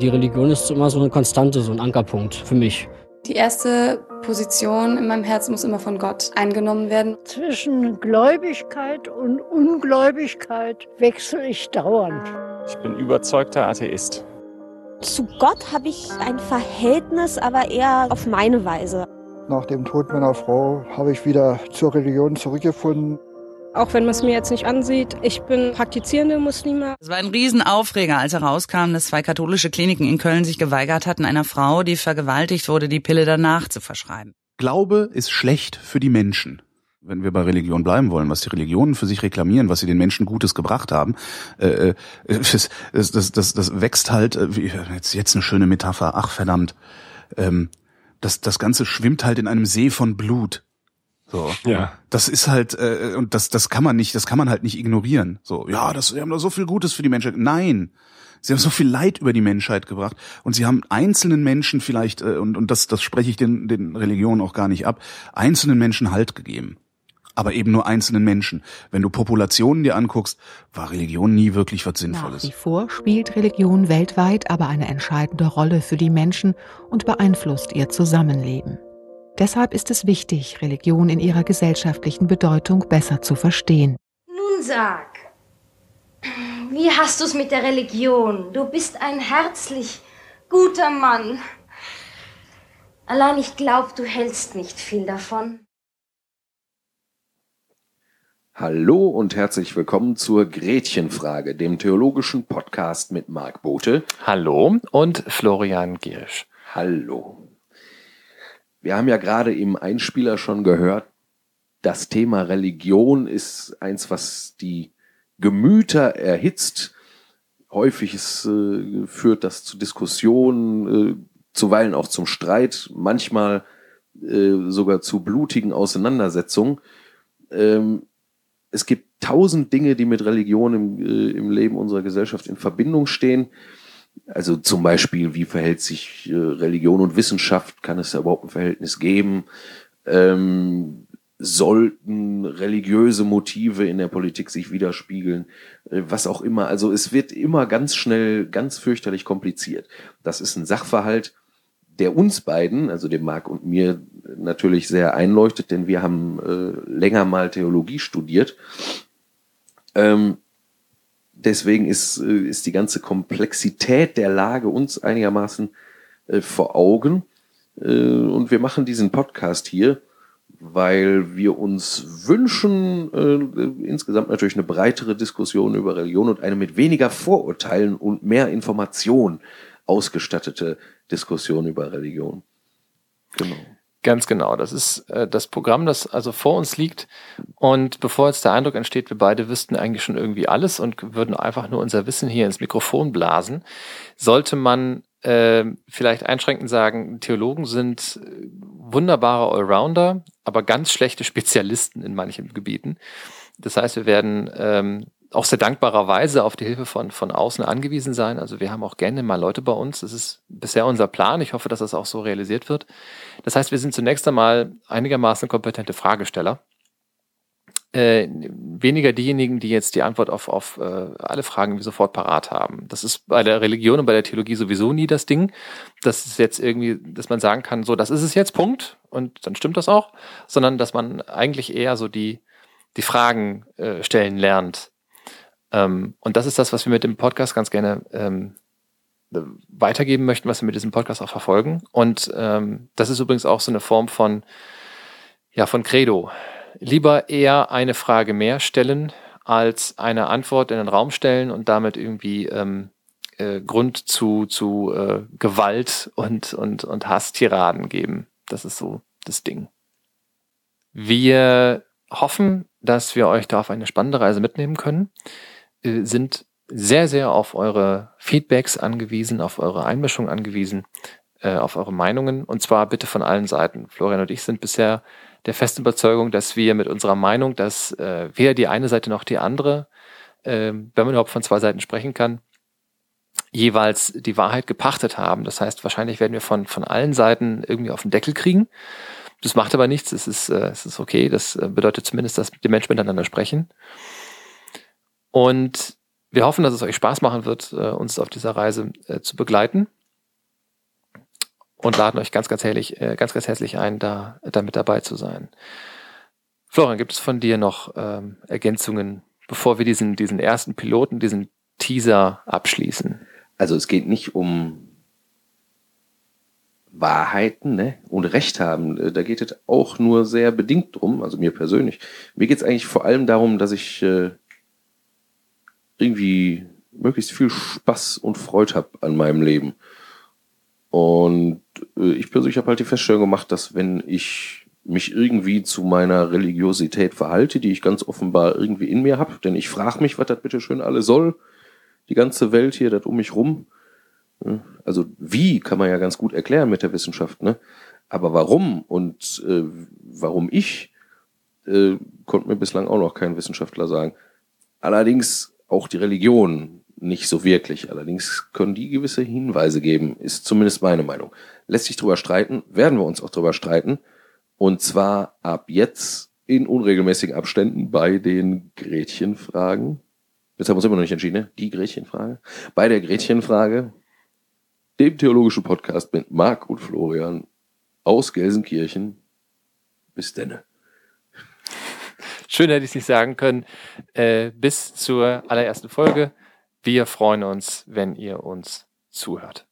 Die Religion ist immer so eine Konstante, so ein Ankerpunkt für mich. Die erste Position in meinem Herzen muss immer von Gott eingenommen werden. Zwischen Gläubigkeit und Ungläubigkeit wechsle ich dauernd. Ich bin überzeugter Atheist. Zu Gott habe ich ein Verhältnis, aber eher auf meine Weise. Nach dem Tod meiner Frau habe ich wieder zur Religion zurückgefunden. Auch wenn man es mir jetzt nicht ansieht, ich bin praktizierende Muslime. Es war ein Riesenaufreger, als herauskam, dass zwei katholische Kliniken in Köln sich geweigert hatten, einer Frau, die vergewaltigt wurde, die Pille danach zu verschreiben. Glaube ist schlecht für die Menschen. Wenn wir bei Religion bleiben wollen, was die Religionen für sich reklamieren, was sie den Menschen Gutes gebracht haben, äh, das, das, das, das, das wächst halt, wie, jetzt, jetzt eine schöne Metapher, ach verdammt, ähm, das, das Ganze schwimmt halt in einem See von Blut. So. Ja. Das ist halt, äh, und das, das kann man nicht, das kann man halt nicht ignorieren. So, ja, das, wir haben da so viel Gutes für die Menschheit. Nein. Sie haben so viel Leid über die Menschheit gebracht und sie haben einzelnen Menschen vielleicht, äh, und, und das, das spreche ich den, den Religionen auch gar nicht ab, einzelnen Menschen Halt gegeben. Aber eben nur einzelnen Menschen. Wenn du Populationen dir anguckst, war Religion nie wirklich was Sinnvolles. Nach wie vor spielt Religion weltweit aber eine entscheidende Rolle für die Menschen und beeinflusst ihr Zusammenleben. Deshalb ist es wichtig, Religion in ihrer gesellschaftlichen Bedeutung besser zu verstehen. Nun sag, wie hast du's mit der Religion? Du bist ein herzlich guter Mann. Allein ich glaub, du hältst nicht viel davon. Hallo und herzlich willkommen zur Gretchenfrage, dem theologischen Podcast mit Marc Bote. Hallo und Florian Giersch. Hallo. Wir haben ja gerade im Einspieler schon gehört, das Thema Religion ist eins, was die Gemüter erhitzt. Häufig ist, äh, führt das zu Diskussionen, äh, zuweilen auch zum Streit, manchmal äh, sogar zu blutigen Auseinandersetzungen. Ähm, es gibt tausend Dinge, die mit Religion im, äh, im Leben unserer Gesellschaft in Verbindung stehen. Also zum Beispiel, wie verhält sich äh, Religion und Wissenschaft? Kann es da überhaupt ein Verhältnis geben? Ähm, sollten religiöse Motive in der Politik sich widerspiegeln? Äh, was auch immer. Also es wird immer ganz schnell, ganz fürchterlich kompliziert. Das ist ein Sachverhalt, der uns beiden, also dem Marc und mir, natürlich sehr einleuchtet, denn wir haben äh, länger mal Theologie studiert. Ähm, deswegen ist, äh, ist die ganze Komplexität der Lage uns einigermaßen äh, vor Augen. Äh, und wir machen diesen Podcast hier, weil wir uns wünschen, insgesamt natürlich eine breitere Diskussion über Religion und eine mit weniger Vorurteilen und mehr Information ausgestattete Diskussion über Religion. Genau. Ganz genau. Das ist äh, das Programm, das also vor uns liegt. Und bevor jetzt der Eindruck entsteht, wir beide wüssten eigentlich schon irgendwie alles und würden einfach nur unser Wissen hier ins Mikrofon blasen, sollte man äh, vielleicht einschränkend sagen, Theologen sind äh, wunderbare Allrounder, aber ganz schlechte Spezialisten in manchen Gebieten. Das heißt, wir werden ähm, auch sehr dankbarerweise auf die Hilfe von, von außen angewiesen sein. Also wir haben auch gerne mal Leute bei uns. Das ist bisher unser Plan. Ich hoffe, dass das auch so realisiert wird. Das heißt, wir sind zunächst einmal einigermaßen kompetente Fragesteller. Äh, weniger diejenigen, die jetzt die Antwort auf, auf äh, alle Fragen sofort parat haben. Das ist bei der Religion und bei der Theologie sowieso nie das Ding. Das ist jetzt irgendwie, dass man sagen kann, so, das ist es jetzt, Punkt, und dann stimmt das auch, sondern dass man eigentlich eher so die, die Fragen äh, stellen lernt ähm, und das ist das, was wir mit dem Podcast ganz gerne ähm, weitergeben möchten, was wir mit diesem Podcast auch verfolgen. Und ähm, das ist übrigens auch so eine Form von, ja, von Credo. Lieber eher eine Frage mehr stellen, als eine Antwort in den Raum stellen und damit irgendwie ähm, äh, Grund zu, zu äh, Gewalt und, und, und Hasstiraden geben. Das ist so das Ding. Wir hoffen, dass wir euch da auf eine spannende Reise mitnehmen können. Äh, sind sehr, sehr auf eure Feedbacks angewiesen, auf eure Einmischung angewiesen, äh, auf eure Meinungen und zwar bitte von allen Seiten. Florian und ich sind bisher der festen Überzeugung, dass wir mit unserer Meinung, dass äh, weder die eine Seite noch die andere, äh, wenn man überhaupt von zwei Seiten sprechen kann, jeweils die Wahrheit gepachtet haben. Das heißt, wahrscheinlich werden wir von, von allen Seiten irgendwie auf den Deckel kriegen. Das macht aber nichts, es ist, äh, es ist okay. Das äh, bedeutet zumindest, dass die Menschen miteinander sprechen. Und wir hoffen, dass es euch Spaß machen wird, äh, uns auf dieser Reise äh, zu begleiten und laden euch ganz, ganz herzlich, äh, ganz, ganz herzlich ein, da, da mit dabei zu sein. Florian, gibt es von dir noch ähm, Ergänzungen, bevor wir diesen, diesen ersten Piloten, diesen Teaser abschließen? Also es geht nicht um Wahrheiten ne? und Recht haben. Da geht es auch nur sehr bedingt drum, also mir persönlich. Mir geht es eigentlich vor allem darum, dass ich äh, irgendwie möglichst viel Spaß und Freude habe an meinem Leben. Und äh, ich persönlich habe halt die Feststellung gemacht, dass wenn ich mich irgendwie zu meiner Religiosität verhalte, die ich ganz offenbar irgendwie in mir habe, denn ich frage mich, was das bitte schön alle soll, die ganze Welt hier, das um mich rum. Also wie kann man ja ganz gut erklären mit der Wissenschaft, ne? Aber warum und äh, warum ich, äh, konnte mir bislang auch noch kein Wissenschaftler sagen. Allerdings auch die Religion nicht so wirklich. Allerdings können die gewisse Hinweise geben, ist zumindest meine Meinung. Lässt sich drüber streiten, werden wir uns auch drüber streiten. Und zwar ab jetzt in unregelmäßigen Abständen bei den Gretchenfragen. Jetzt haben wir uns immer noch nicht entschieden, ne? Die Gretchenfrage. Bei der Gretchenfrage, dem theologischen Podcast mit Marc und Florian aus Gelsenkirchen. Bis denne. Schön hätte ich es nicht sagen können. Äh, bis zur allerersten Folge. Wir freuen uns, wenn ihr uns zuhört.